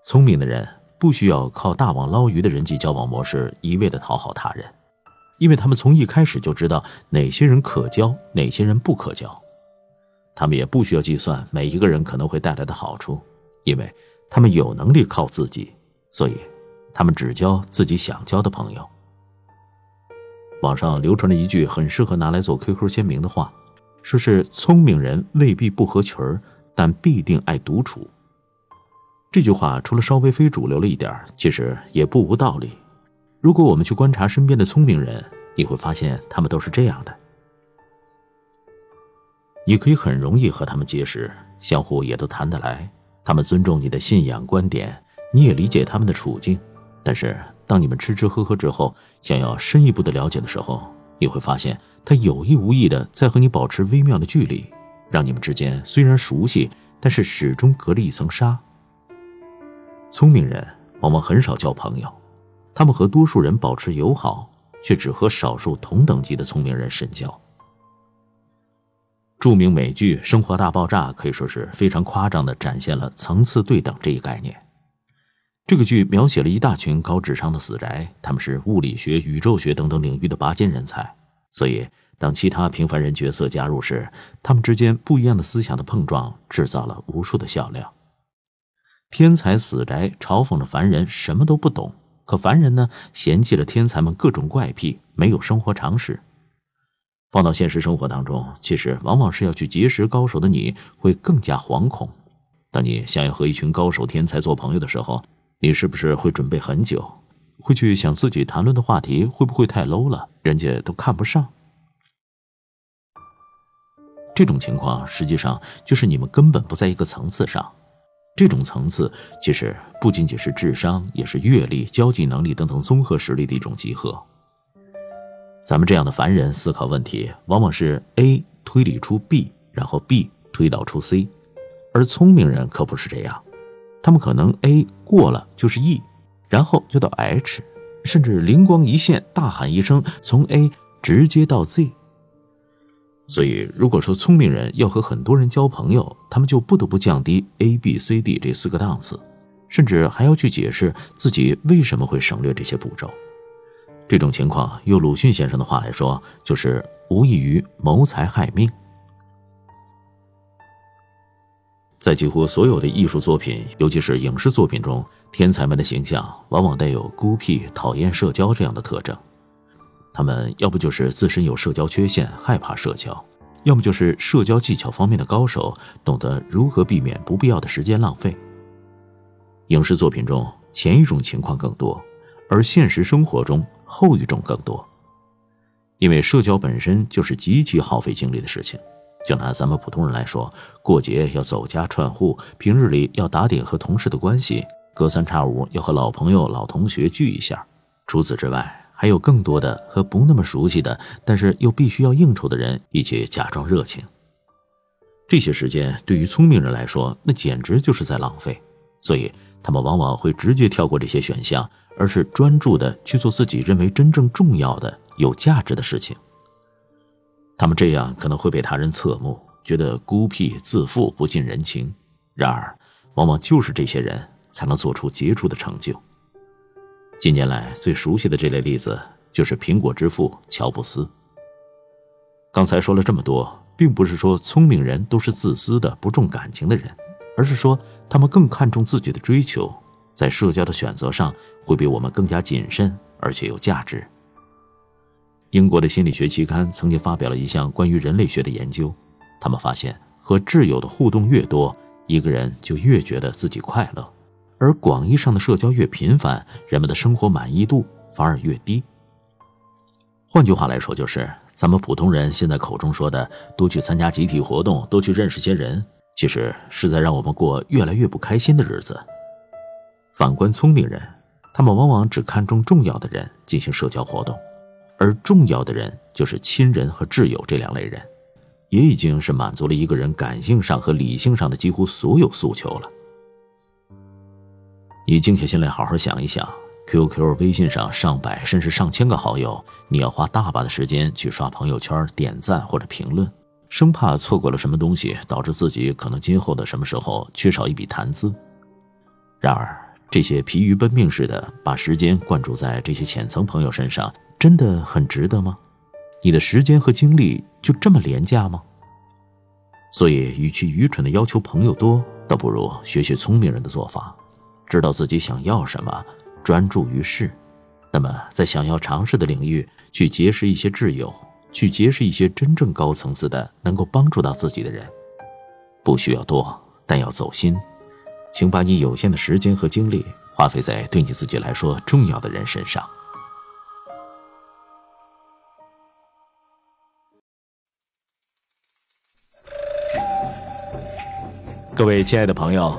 聪明的人不需要靠大网捞鱼的人际交往模式一味的讨好他人，因为他们从一开始就知道哪些人可交，哪些人不可交。他们也不需要计算每一个人可能会带来的好处，因为他们有能力靠自己，所以他们只交自己想交的朋友。网上流传着一句很适合拿来做 QQ 签名的话，说是聪明人未必不合群儿，但必定爱独处。这句话除了稍微非主流了一点，其实也不无道理。如果我们去观察身边的聪明人，你会发现他们都是这样的。你可以很容易和他们结识，相互也都谈得来。他们尊重你的信仰观点，你也理解他们的处境。但是当你们吃吃喝喝之后，想要深一步的了解的时候，你会发现他有意无意的在和你保持微妙的距离，让你们之间虽然熟悉，但是始终隔着一层纱。聪明人往往很少交朋友，他们和多数人保持友好，却只和少数同等级的聪明人深交。著名美剧《生活大爆炸》可以说是非常夸张的展现了层次对等这一概念。这个剧描写了一大群高智商的死宅，他们是物理学、宇宙学等等领域的拔尖人才，所以当其他平凡人角色加入时，他们之间不一样的思想的碰撞，制造了无数的笑料。天才死宅嘲讽着凡人什么都不懂，可凡人呢，嫌弃了天才们各种怪癖，没有生活常识。放到现实生活当中，其实往往是要去结识高手的你会更加惶恐。当你想要和一群高手天才做朋友的时候，你是不是会准备很久？会去想自己谈论的话题会不会太 low 了，人家都看不上？这种情况实际上就是你们根本不在一个层次上。这种层次其实不仅仅是智商，也是阅历、交际能力等等综合实力的一种集合。咱们这样的凡人思考问题，往往是 A 推理出 B，然后 B 推导出 C，而聪明人可不是这样，他们可能 A 过了就是 E，然后就到 H，甚至灵光一现，大喊一声从 A 直接到 Z。所以，如果说聪明人要和很多人交朋友，他们就不得不降低 A、B、C、D 这四个档次，甚至还要去解释自己为什么会省略这些步骤。这种情况，用鲁迅先生的话来说，就是无异于谋财害命。在几乎所有的艺术作品，尤其是影视作品中，天才们的形象往往带有孤僻、讨厌社交这样的特征。他们要不就是自身有社交缺陷，害怕社交；要么就是社交技巧方面的高手，懂得如何避免不必要的时间浪费。影视作品中前一种情况更多，而现实生活中后一种更多。因为社交本身就是极其耗费精力的事情。就拿咱们普通人来说，过节要走家串户，平日里要打点和同事的关系，隔三差五要和老朋友、老同学聚一下。除此之外，还有更多的和不那么熟悉的，但是又必须要应酬的人一起假装热情。这些时间对于聪明人来说，那简直就是在浪费，所以他们往往会直接跳过这些选项，而是专注的去做自己认为真正重要的、有价值的事情。他们这样可能会被他人侧目，觉得孤僻自负、不近人情。然而，往往就是这些人才能做出杰出的成就。近年来最熟悉的这类例子就是苹果之父乔布斯。刚才说了这么多，并不是说聪明人都是自私的、不重感情的人，而是说他们更看重自己的追求，在社交的选择上会比我们更加谨慎，而且有价值。英国的心理学期刊曾经发表了一项关于人类学的研究，他们发现和挚友的互动越多，一个人就越觉得自己快乐。而广义上的社交越频繁，人们的生活满意度反而越低。换句话来说，就是咱们普通人现在口中说的“多去参加集体活动，多去认识些人”，其实是在让我们过越来越不开心的日子。反观聪明人，他们往往只看重重要的人进行社交活动，而重要的人就是亲人和挚友这两类人，也已经是满足了一个人感性上和理性上的几乎所有诉求了。你静下心来好好想一想，QQ、微信上上百甚至上千个好友，你要花大把的时间去刷朋友圈、点赞或者评论，生怕错过了什么东西，导致自己可能今后的什么时候缺少一笔谈资。然而，这些疲于奔命似的把时间灌注在这些浅层朋友身上，真的很值得吗？你的时间和精力就这么廉价吗？所以，与其愚蠢的要求朋友多，倒不如学学聪明人的做法，知道自己想要什么，专注于事。那么，在想要尝试的领域去结识一些挚友，去结识一些真正高层次的能够帮助到自己的人，不需要多，但要走心。请把你有限的时间和精力花费在对你自己来说重要的人身上。各位亲爱的朋友，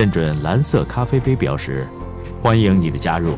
认准蓝色咖啡杯标识。欢迎你的加入。